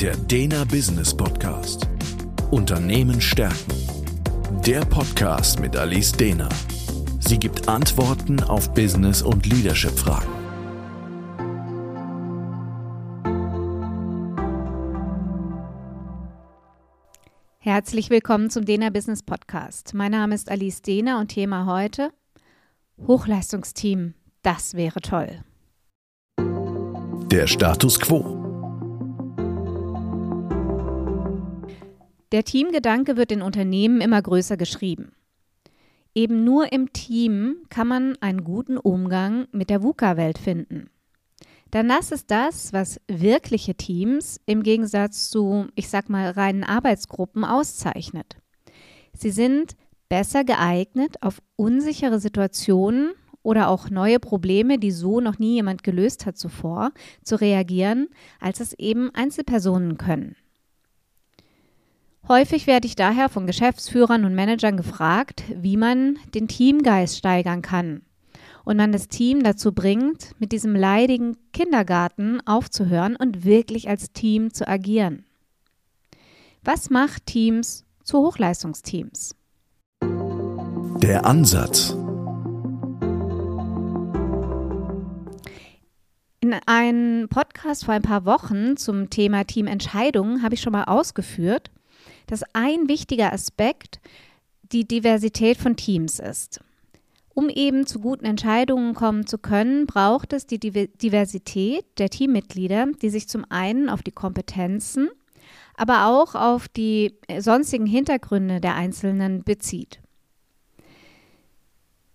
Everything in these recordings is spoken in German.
Der Dena Business Podcast. Unternehmen stärken. Der Podcast mit Alice Dena. Sie gibt Antworten auf Business- und Leadership-Fragen. Herzlich willkommen zum Dena Business Podcast. Mein Name ist Alice Dena und Thema heute Hochleistungsteam. Das wäre toll. Der Status quo. Der Teamgedanke wird in Unternehmen immer größer geschrieben. Eben nur im Team kann man einen guten Umgang mit der VUCA-Welt finden. Denn das ist das, was wirkliche Teams im Gegensatz zu, ich sag mal, reinen Arbeitsgruppen auszeichnet. Sie sind besser geeignet, auf unsichere Situationen oder auch neue Probleme, die so noch nie jemand gelöst hat zuvor, zu reagieren, als es eben Einzelpersonen können. Häufig werde ich daher von Geschäftsführern und Managern gefragt, wie man den Teamgeist steigern kann und man das Team dazu bringt, mit diesem leidigen Kindergarten aufzuhören und wirklich als Team zu agieren. Was macht Teams zu Hochleistungsteams? Der Ansatz. In einem Podcast vor ein paar Wochen zum Thema Teamentscheidungen habe ich schon mal ausgeführt, dass ein wichtiger Aspekt die Diversität von Teams ist. Um eben zu guten Entscheidungen kommen zu können, braucht es die Diversität der Teammitglieder, die sich zum einen auf die Kompetenzen, aber auch auf die sonstigen Hintergründe der Einzelnen bezieht.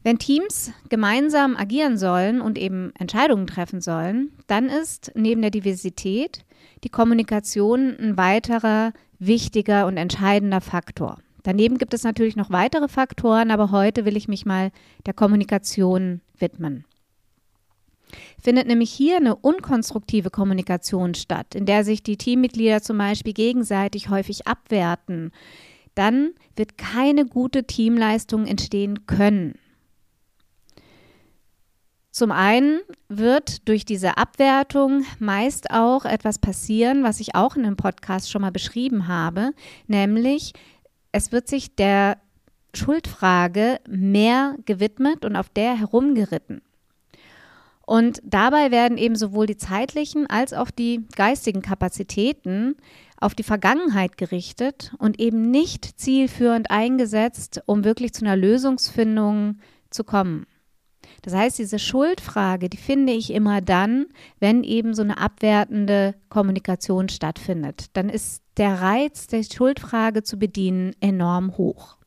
Wenn Teams gemeinsam agieren sollen und eben Entscheidungen treffen sollen, dann ist neben der Diversität die Kommunikation ein weiterer wichtiger und entscheidender Faktor. Daneben gibt es natürlich noch weitere Faktoren, aber heute will ich mich mal der Kommunikation widmen. Findet nämlich hier eine unkonstruktive Kommunikation statt, in der sich die Teammitglieder zum Beispiel gegenseitig häufig abwerten, dann wird keine gute Teamleistung entstehen können. Zum einen wird durch diese Abwertung meist auch etwas passieren, was ich auch in dem Podcast schon mal beschrieben habe, nämlich es wird sich der Schuldfrage mehr gewidmet und auf der herumgeritten. Und dabei werden eben sowohl die zeitlichen als auch die geistigen Kapazitäten auf die Vergangenheit gerichtet und eben nicht zielführend eingesetzt, um wirklich zu einer Lösungsfindung zu kommen. Das heißt, diese Schuldfrage, die finde ich immer dann, wenn eben so eine abwertende Kommunikation stattfindet. Dann ist der Reiz, der Schuldfrage zu bedienen, enorm hoch.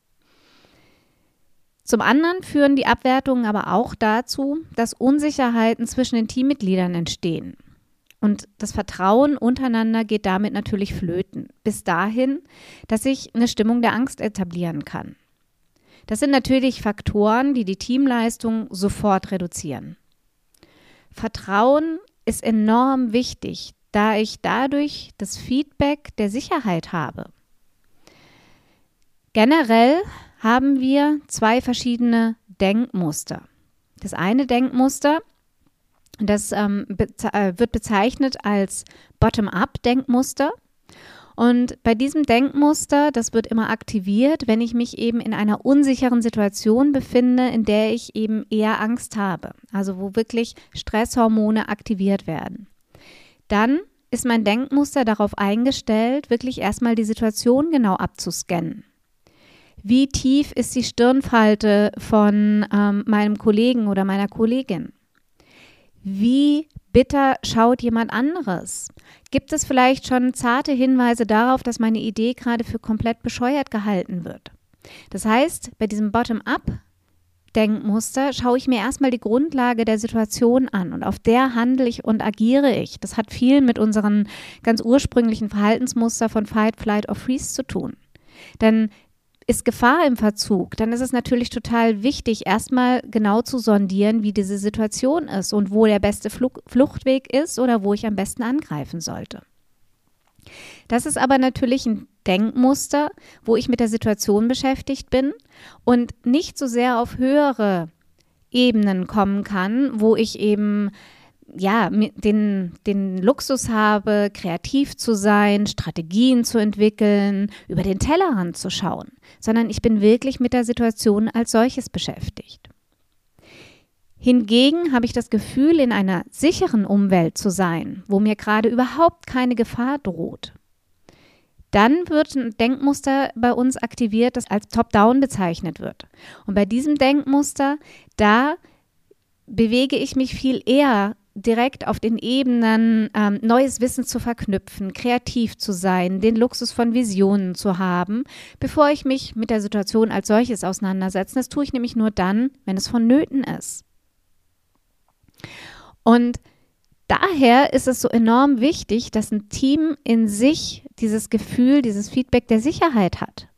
Zum anderen führen die Abwertungen aber auch dazu, dass Unsicherheiten zwischen den Teammitgliedern entstehen. Und das Vertrauen untereinander geht damit natürlich flöten, bis dahin, dass sich eine Stimmung der Angst etablieren kann. Das sind natürlich Faktoren, die die Teamleistung sofort reduzieren. Vertrauen ist enorm wichtig, da ich dadurch das Feedback der Sicherheit habe. Generell haben wir zwei verschiedene Denkmuster. Das eine Denkmuster, das ähm, be äh, wird bezeichnet als Bottom-up-Denkmuster. Und bei diesem Denkmuster, das wird immer aktiviert, wenn ich mich eben in einer unsicheren Situation befinde, in der ich eben eher Angst habe, also wo wirklich Stresshormone aktiviert werden. Dann ist mein Denkmuster darauf eingestellt, wirklich erstmal die Situation genau abzuscannen. Wie tief ist die Stirnfalte von ähm, meinem Kollegen oder meiner Kollegin? Wie bitter schaut jemand anderes? Gibt es vielleicht schon zarte Hinweise darauf, dass meine Idee gerade für komplett bescheuert gehalten wird? Das heißt, bei diesem Bottom-up-Denkmuster schaue ich mir erstmal die Grundlage der Situation an und auf der handle ich und agiere ich. Das hat viel mit unseren ganz ursprünglichen Verhaltensmuster von Fight, Flight or Freeze zu tun. Denn ist Gefahr im Verzug, dann ist es natürlich total wichtig, erstmal genau zu sondieren, wie diese Situation ist und wo der beste Fluchtweg ist oder wo ich am besten angreifen sollte. Das ist aber natürlich ein Denkmuster, wo ich mit der Situation beschäftigt bin und nicht so sehr auf höhere Ebenen kommen kann, wo ich eben ja, den, den Luxus habe, kreativ zu sein, Strategien zu entwickeln, über den Tellerrand zu schauen, sondern ich bin wirklich mit der Situation als solches beschäftigt. Hingegen habe ich das Gefühl, in einer sicheren Umwelt zu sein, wo mir gerade überhaupt keine Gefahr droht. Dann wird ein Denkmuster bei uns aktiviert, das als Top-Down bezeichnet wird. Und bei diesem Denkmuster, da bewege ich mich viel eher direkt auf den Ebenen ähm, neues Wissen zu verknüpfen, kreativ zu sein, den Luxus von Visionen zu haben, bevor ich mich mit der Situation als solches auseinandersetze. Das tue ich nämlich nur dann, wenn es vonnöten ist. Und daher ist es so enorm wichtig, dass ein Team in sich dieses Gefühl, dieses Feedback der Sicherheit hat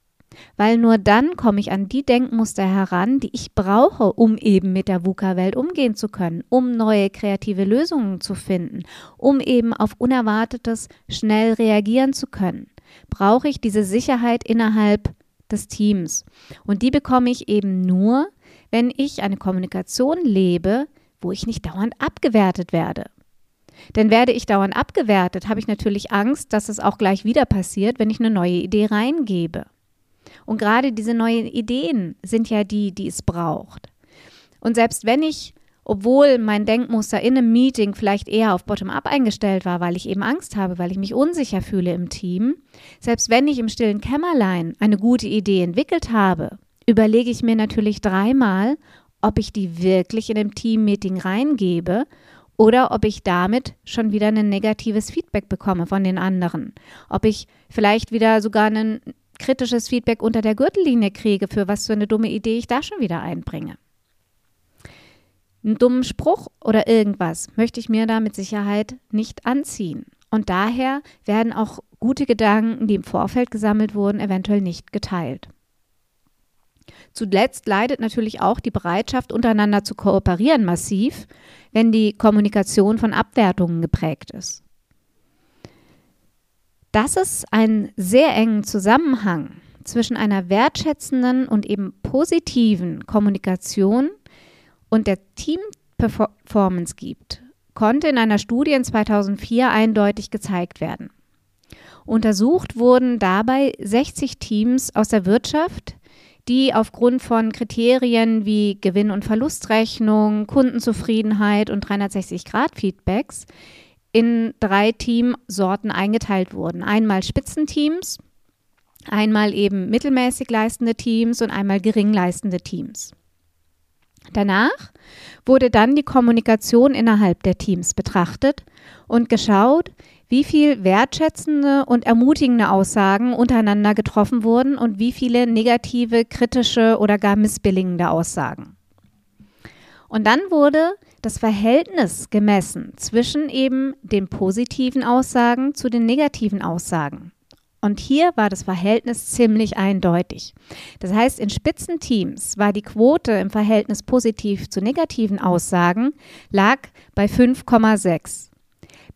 weil nur dann komme ich an die Denkmuster heran, die ich brauche, um eben mit der VUCA-Welt umgehen zu können, um neue kreative Lösungen zu finden, um eben auf Unerwartetes schnell reagieren zu können. Brauche ich diese Sicherheit innerhalb des Teams. Und die bekomme ich eben nur, wenn ich eine Kommunikation lebe, wo ich nicht dauernd abgewertet werde. Denn werde ich dauernd abgewertet, habe ich natürlich Angst, dass es auch gleich wieder passiert, wenn ich eine neue Idee reingebe. Und gerade diese neuen Ideen sind ja die, die es braucht. Und selbst wenn ich, obwohl mein Denkmuster in einem Meeting vielleicht eher auf Bottom-up eingestellt war, weil ich eben Angst habe, weil ich mich unsicher fühle im Team, selbst wenn ich im stillen Kämmerlein eine gute Idee entwickelt habe, überlege ich mir natürlich dreimal, ob ich die wirklich in dem Team-Meeting reingebe oder ob ich damit schon wieder ein negatives Feedback bekomme von den anderen. Ob ich vielleicht wieder sogar einen kritisches Feedback unter der Gürtellinie kriege, für was für eine dumme Idee ich da schon wieder einbringe. Einen dummen Spruch oder irgendwas möchte ich mir da mit Sicherheit nicht anziehen. Und daher werden auch gute Gedanken, die im Vorfeld gesammelt wurden, eventuell nicht geteilt. Zuletzt leidet natürlich auch die Bereitschaft, untereinander zu kooperieren, massiv, wenn die Kommunikation von Abwertungen geprägt ist dass es einen sehr engen Zusammenhang zwischen einer wertschätzenden und eben positiven Kommunikation und der Teamperformance gibt, konnte in einer Studie in 2004 eindeutig gezeigt werden. Untersucht wurden dabei 60 Teams aus der Wirtschaft, die aufgrund von Kriterien wie Gewinn- und Verlustrechnung, Kundenzufriedenheit und 360-Grad-Feedbacks in drei Teamsorten eingeteilt wurden. Einmal Spitzenteams, einmal eben mittelmäßig leistende Teams und einmal gering leistende Teams. Danach wurde dann die Kommunikation innerhalb der Teams betrachtet und geschaut, wie viel wertschätzende und ermutigende Aussagen untereinander getroffen wurden und wie viele negative, kritische oder gar missbilligende Aussagen. Und dann wurde das Verhältnis gemessen zwischen eben den positiven Aussagen zu den negativen Aussagen. Und hier war das Verhältnis ziemlich eindeutig. Das heißt, in Spitzenteams war die Quote im Verhältnis positiv zu negativen Aussagen lag bei 5,6.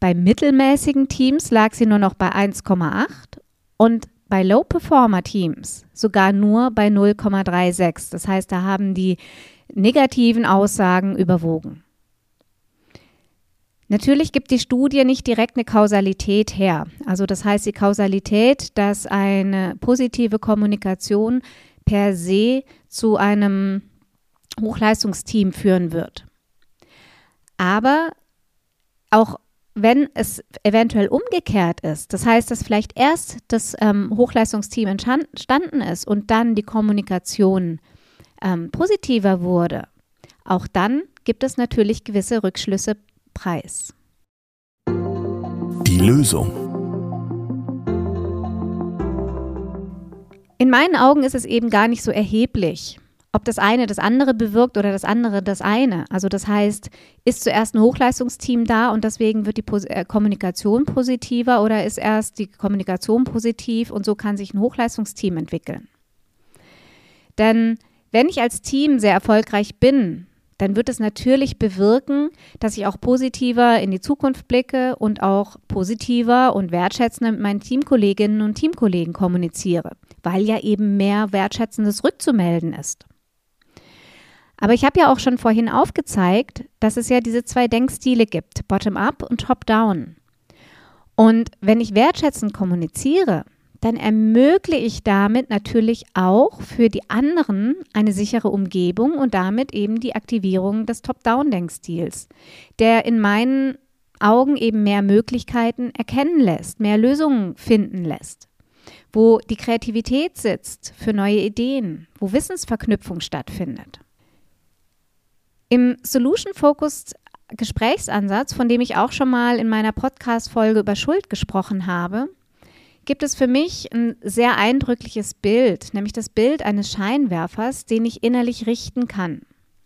Bei mittelmäßigen Teams lag sie nur noch bei 1,8 und bei Low-Performer-Teams sogar nur bei 0,36. Das heißt, da haben die negativen Aussagen überwogen. Natürlich gibt die Studie nicht direkt eine Kausalität her. Also das heißt die Kausalität, dass eine positive Kommunikation per se zu einem Hochleistungsteam führen wird. Aber auch wenn es eventuell umgekehrt ist, das heißt, dass vielleicht erst das ähm, Hochleistungsteam entstanden ist und dann die Kommunikation ähm, positiver wurde, auch dann gibt es natürlich gewisse Rückschlüsse Preis. Die Lösung. In meinen Augen ist es eben gar nicht so erheblich, ob das eine das andere bewirkt oder das andere das eine. Also das heißt, ist zuerst ein Hochleistungsteam da und deswegen wird die Pos äh, Kommunikation positiver oder ist erst die Kommunikation positiv und so kann sich ein Hochleistungsteam entwickeln. Denn wenn ich als Team sehr erfolgreich bin, dann wird es natürlich bewirken, dass ich auch positiver in die Zukunft blicke und auch positiver und wertschätzender mit meinen Teamkolleginnen und Teamkollegen kommuniziere, weil ja eben mehr Wertschätzendes rückzumelden ist. Aber ich habe ja auch schon vorhin aufgezeigt, dass es ja diese zwei Denkstile gibt, Bottom-up und Top-down. Und wenn ich wertschätzend kommuniziere, dann ermögliche ich damit natürlich auch für die anderen eine sichere Umgebung und damit eben die Aktivierung des Top-Down-Denkstils, der in meinen Augen eben mehr Möglichkeiten erkennen lässt, mehr Lösungen finden lässt, wo die Kreativität sitzt für neue Ideen, wo Wissensverknüpfung stattfindet. Im Solution-Focused Gesprächsansatz, von dem ich auch schon mal in meiner Podcast-Folge über Schuld gesprochen habe, gibt es für mich ein sehr eindrückliches Bild, nämlich das Bild eines Scheinwerfers, den ich innerlich richten kann.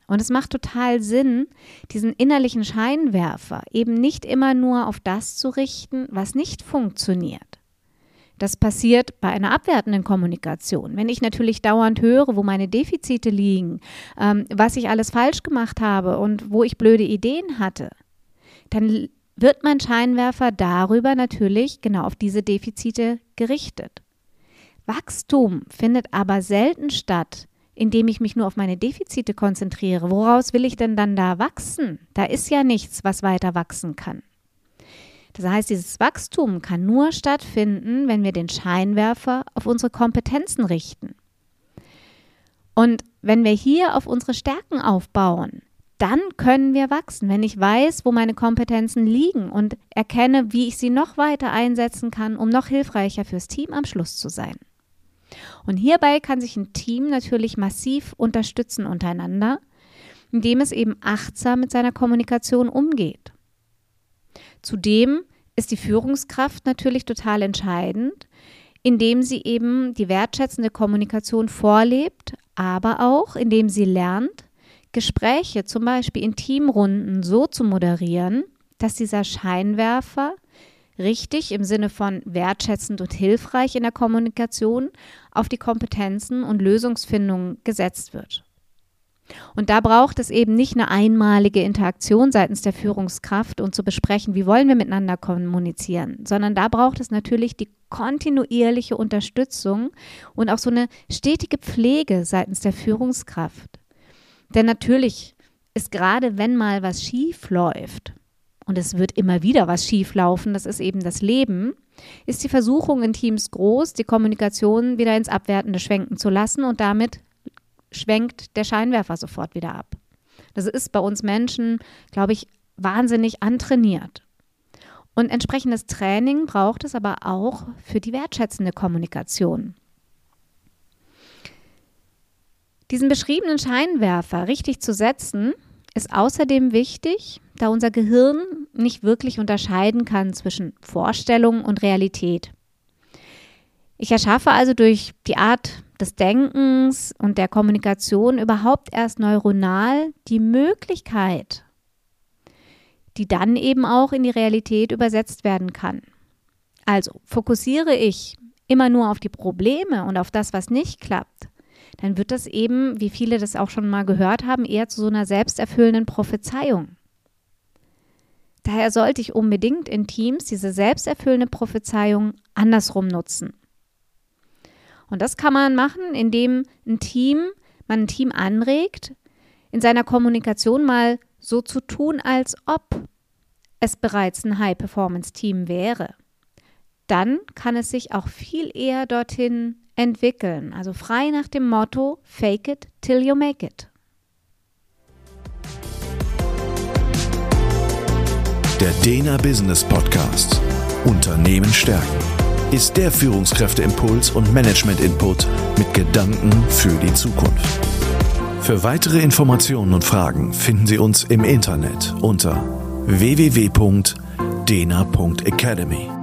Und es macht total Sinn, diesen innerlichen Scheinwerfer eben nicht immer nur auf das zu richten, was nicht funktioniert. Das passiert bei einer abwertenden Kommunikation. Wenn ich natürlich dauernd höre, wo meine Defizite liegen, ähm, was ich alles falsch gemacht habe und wo ich blöde Ideen hatte, dann wird mein Scheinwerfer darüber natürlich genau auf diese Defizite gerichtet. Wachstum findet aber selten statt, indem ich mich nur auf meine Defizite konzentriere. Woraus will ich denn dann da wachsen? Da ist ja nichts, was weiter wachsen kann. Das heißt, dieses Wachstum kann nur stattfinden, wenn wir den Scheinwerfer auf unsere Kompetenzen richten. Und wenn wir hier auf unsere Stärken aufbauen, dann können wir wachsen, wenn ich weiß, wo meine Kompetenzen liegen und erkenne, wie ich sie noch weiter einsetzen kann, um noch hilfreicher fürs Team am Schluss zu sein. Und hierbei kann sich ein Team natürlich massiv unterstützen untereinander, indem es eben achtsam mit seiner Kommunikation umgeht. Zudem ist die Führungskraft natürlich total entscheidend, indem sie eben die wertschätzende Kommunikation vorlebt, aber auch indem sie lernt, Gespräche zum Beispiel in Teamrunden so zu moderieren, dass dieser Scheinwerfer richtig im Sinne von wertschätzend und hilfreich in der Kommunikation auf die Kompetenzen und Lösungsfindung gesetzt wird. Und da braucht es eben nicht eine einmalige Interaktion seitens der Führungskraft und zu besprechen, wie wollen wir miteinander kommunizieren, sondern da braucht es natürlich die kontinuierliche Unterstützung und auch so eine stetige Pflege seitens der Führungskraft. Denn natürlich ist gerade, wenn mal was schief läuft, und es wird immer wieder was schief laufen, das ist eben das Leben, ist die Versuchung in Teams groß, die Kommunikation wieder ins Abwertende schwenken zu lassen und damit schwenkt der Scheinwerfer sofort wieder ab. Das ist bei uns Menschen, glaube ich, wahnsinnig antrainiert. Und entsprechendes Training braucht es aber auch für die wertschätzende Kommunikation. Diesen beschriebenen Scheinwerfer richtig zu setzen, ist außerdem wichtig, da unser Gehirn nicht wirklich unterscheiden kann zwischen Vorstellung und Realität. Ich erschaffe also durch die Art des Denkens und der Kommunikation überhaupt erst neuronal die Möglichkeit, die dann eben auch in die Realität übersetzt werden kann. Also fokussiere ich immer nur auf die Probleme und auf das, was nicht klappt, dann wird das eben, wie viele das auch schon mal gehört haben, eher zu so einer selbsterfüllenden Prophezeiung. Daher sollte ich unbedingt in Teams diese selbsterfüllende Prophezeiung andersrum nutzen. Und das kann man machen, indem ein Team, man ein Team anregt, in seiner Kommunikation mal so zu tun, als ob es bereits ein High-Performance-Team wäre. Dann kann es sich auch viel eher dorthin entwickeln. Also frei nach dem Motto Fake it till you make it. Der Dena Business Podcast. Unternehmen stärken ist der Führungskräfteimpuls und Management-Input mit Gedanken für die Zukunft. Für weitere Informationen und Fragen finden Sie uns im Internet unter www.dena.academy.